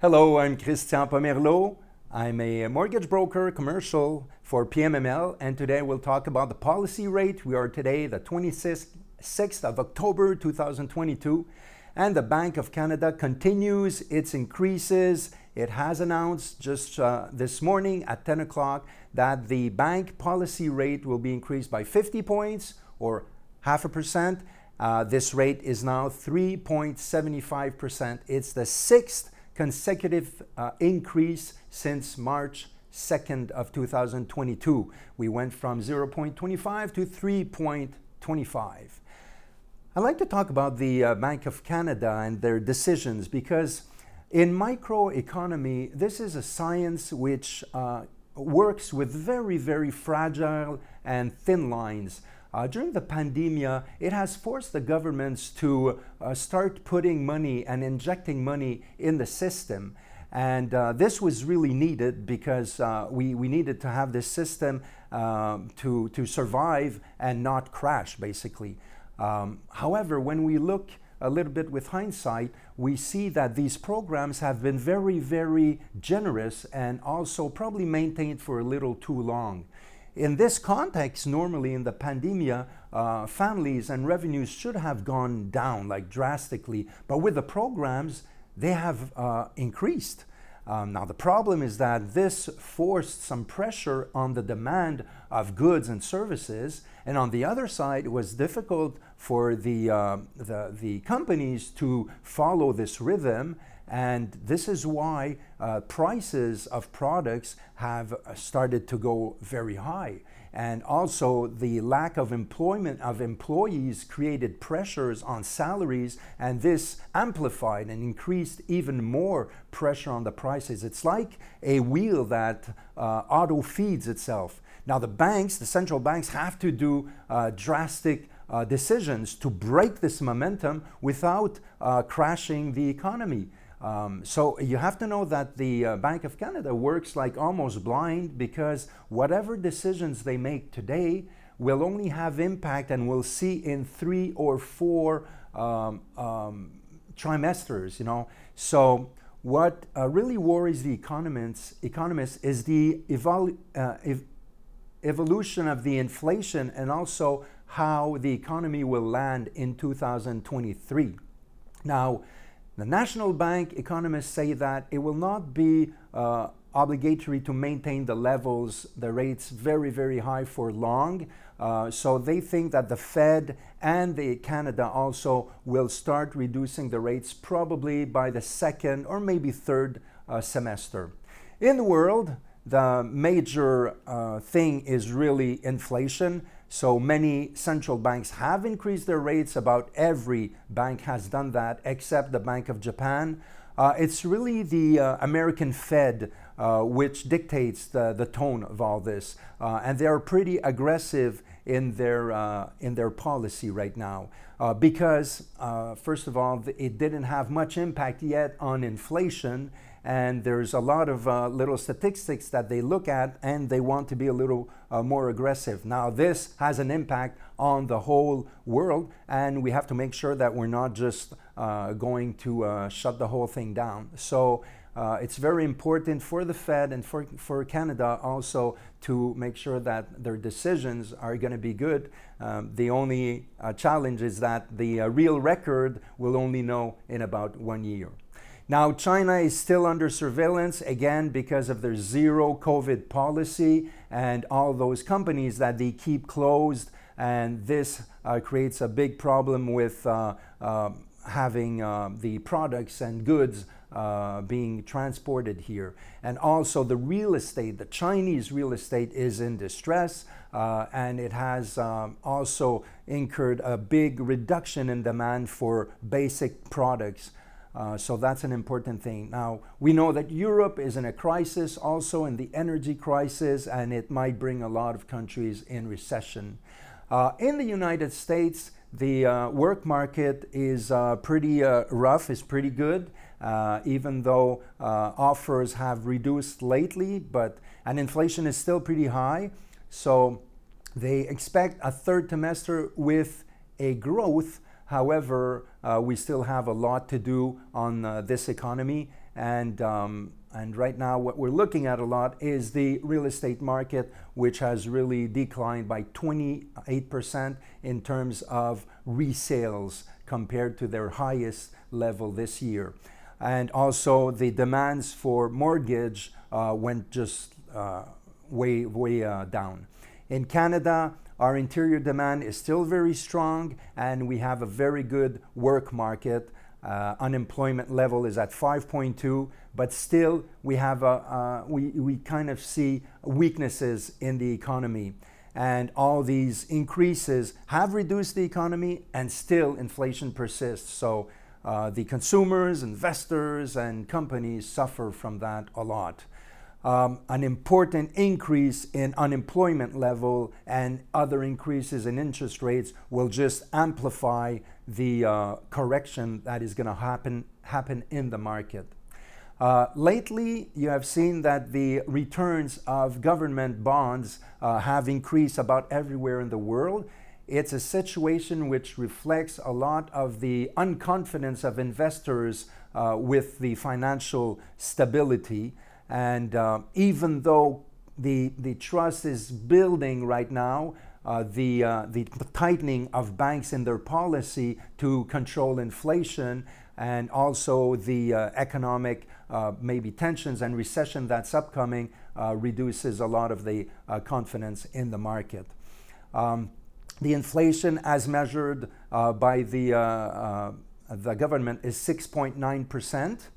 Hello, I'm Christian Pomerleau. I'm a mortgage broker, commercial for PMML, and today we'll talk about the policy rate. We are today the 26th of October 2022, and the Bank of Canada continues its increases. It has announced just uh, this morning at 10 o'clock that the bank policy rate will be increased by 50 points or half a percent. Uh, this rate is now 3.75%. It's the sixth consecutive uh, increase since March 2nd of 2022. We went from 0.25 to 3.25. I'd like to talk about the uh, Bank of Canada and their decisions because in microeconomy, this is a science which uh, works with very, very fragile and thin lines. Uh, during the pandemia, it has forced the governments to uh, start putting money and injecting money in the system. And uh, this was really needed because uh, we, we needed to have this system um, to, to survive and not crash, basically. Um, however, when we look a little bit with hindsight, we see that these programs have been very, very generous and also probably maintained for a little too long. In this context, normally in the pandemia, uh, families and revenues should have gone down like drastically, but with the programs, they have uh, increased. Um, now, the problem is that this forced some pressure on the demand of goods and services, and on the other side, it was difficult for the, uh, the, the companies to follow this rhythm and this is why uh, prices of products have uh, started to go very high. And also, the lack of employment of employees created pressures on salaries, and this amplified and increased even more pressure on the prices. It's like a wheel that uh, auto feeds itself. Now, the banks, the central banks, have to do uh, drastic uh, decisions to break this momentum without uh, crashing the economy. Um, so you have to know that the uh, Bank of Canada works like almost blind because whatever decisions they make today will only have impact and we'll see in three or four um, um, trimesters, you know. So what uh, really worries the economists, economists is the uh, ev- evolution of the inflation and also how the economy will land in 2023. Now, the National Bank economists say that it will not be uh, obligatory to maintain the levels, the rates very, very high for long. Uh, so they think that the Fed and the Canada also will start reducing the rates probably by the second or maybe third uh, semester. In the world, the major uh, thing is really inflation. So many central banks have increased their rates. About every bank has done that, except the Bank of Japan. Uh, it's really the uh, American Fed uh, which dictates the, the tone of all this. Uh, and they're pretty aggressive in their, uh, in their policy right now. Uh, because, first of all, it didn't have much impact yet on inflation and there's a lot of uh, little statistics that they look at and they want to be a little uh, more aggressive. Now, this has an impact on the whole world, and we have to make sure that we're not just uh, going to uh, shut the whole thing down. So, uh, it's very important for the Fed and for, for Canada also to make sure that their decisions are going to be good. Um, the only uh, challenge is that the real record will only know in about one year. Now, China is still under surveillance, again, because of their zero COVID policy and all those companies that they keep closed. And this uh, creates a big problem with uh, uh, having uh, the products and goods uh, being transported here. And also, the real estate, the Chinese real estate, is in distress. Uh, and it has um, also incurred a big reduction in demand for basic products. Uh, so that's an important thing. Now, we know that Europe is in a crisis, also in the energy crisis, and it might bring a lot of countries in recession. Uh, in the United States, the uh, work market is uh, pretty uh, rough, is pretty good, even though offers have reduced lately, but and inflation is still pretty high. So they expect a third trimester with a growth However, uh, we still have a lot to do on uh, this economy, And, um, and right now, what we're looking at a lot is the real estate market, which has really declined by 28% in terms of resales compared to their highest level this year. And also, the demands for mortgage uh, went just uh, way, way uh, down. In Canada, our interior demand is still very strong, and we have a very good work market. Uh, unemployment level is at 5.2, but still we have a, uh, we, we kind of see weaknesses in the economy. And all these increases have reduced the economy, and still inflation persists. So uh, the consumers, investors, and companies suffer from that a lot um, an important increase in unemployment level and other increases in interest rates will just amplify the uh, correction that is going to happen happen in the market. Uh, lately, you have seen that the returns of government bonds uh, have increased about everywhere in the world. It's a situation which reflects a lot of the unconfidence of investors uh, with the financial stability. And uh, even though the, the trust is building right now, uh, the, uh, the tightening of banks in their policy to control inflation and also the uh, economic uh, maybe tensions and recession that's upcoming uh, reduces a lot of the confidence in the market. Um, the inflation as measured by the, the government is 6.9 percent.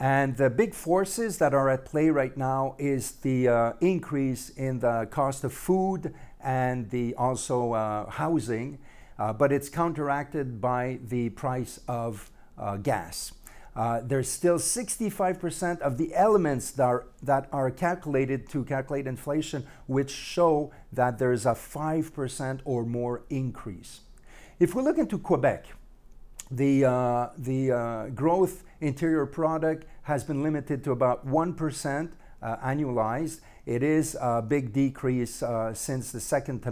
And the big forces that are at play right now is the uh, increase in the cost of food and the also uh, housing, uh, but it's counteracted by the price of uh, gas. Uh, there's still 65% of the elements that are, that are calculated to calculate inflation, which show that there's a 5% or more increase. If we look into Quebec, the, uh, the growth interior product has been limited to about 1% uh, annualized. It is a big decrease uh, since the second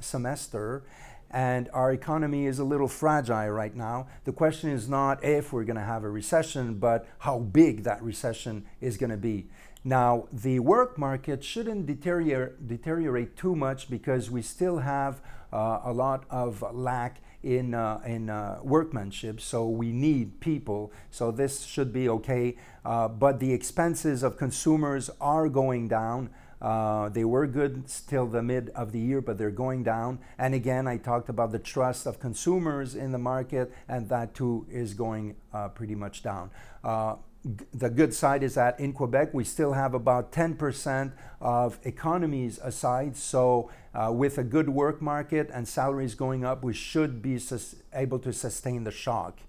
semester, and our economy is a little fragile right now. The question is not if we're going to have a recession, but how big that recession is going to be. Now, the work market shouldn't deteriorate, deteriorate too much because we still have uh, a lot of lack in, uh, in uh, workmanship, so we need people. So this should be okay. Uh, but the expenses of consumers are going down. Uh, they were good till the mid of the year, but they're going down. And again, I talked about the trust of consumers in the market, and that too is going uh, pretty much down. Uh, g- the good side is that in Quebec, we still have about 10% of economies aside. So, uh, with a good work market and salaries going up, we should be sus- able to sustain the shock.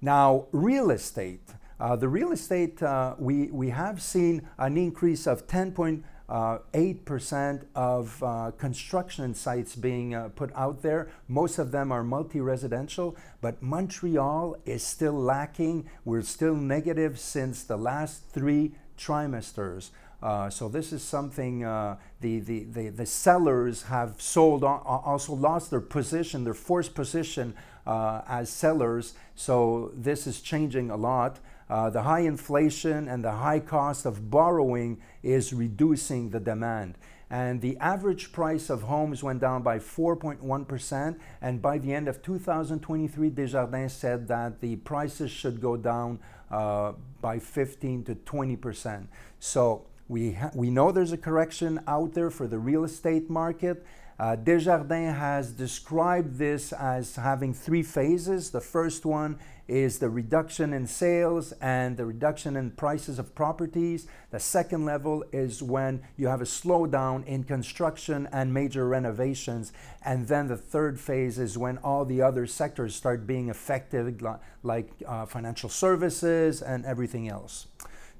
Now, real estate. Uh, the real estate, uh, we, we have seen an increase of 10 point, uh, 8% of uh, construction sites being uh, put out there. Most of them are multi residential, but Montreal is still lacking. We're still negative since the last three trimesters. Uh, so this is something uh, the, the, the, the, sellers have sold also lost their position, their forced position uh, as sellers. So this is changing a lot. Uh, the high inflation and the high cost of borrowing is reducing the demand. And the average price of homes went down by 4.1%. And by the end of 2023, Desjardins said that the prices should go down uh, by 15 to 20%. So we, ha- we know there's a correction out there for the real estate market. Uh, Desjardins has described this as having three phases. The first one is the reduction in sales and the reduction in prices of properties. The second level is when you have a slowdown in construction and major renovations. And then the third phase is when all the other sectors start being affected, like uh, financial services and everything else.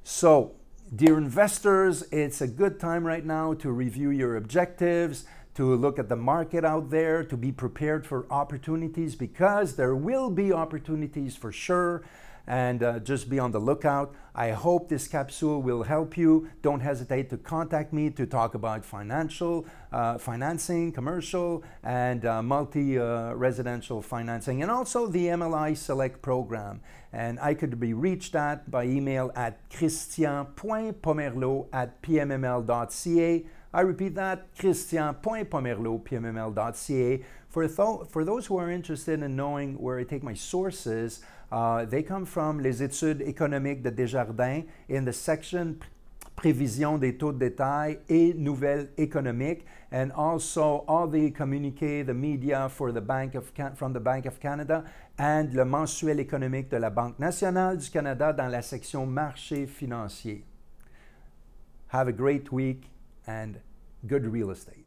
So, dear investors, it's a good time right now to review your objectives to look at the market out there, to be prepared for opportunities because there will be opportunities for sure. and uh, just be on the lookout. I hope this capsule will help you. Don't hesitate to contact me to talk about financial, uh, financing, commercial, and uh, multi uh, residential financing, and also the MLI Select program. And I could be reached at by email at christian.pomerleau at pmml.ca. I repeat that, christian.pomerleau.pmml.ca. For, th- for those who are interested in knowing where I take my sources, uh, they come from les études économiques de Desjardins in the section prévision des taux de détail et nouvelles économiques, and also all the communiqués, the media for the Bank of Can from the Bank of Canada, and le mensuel économique de la Banque nationale du Canada dans la section marché financier. Have a great week and good real estate.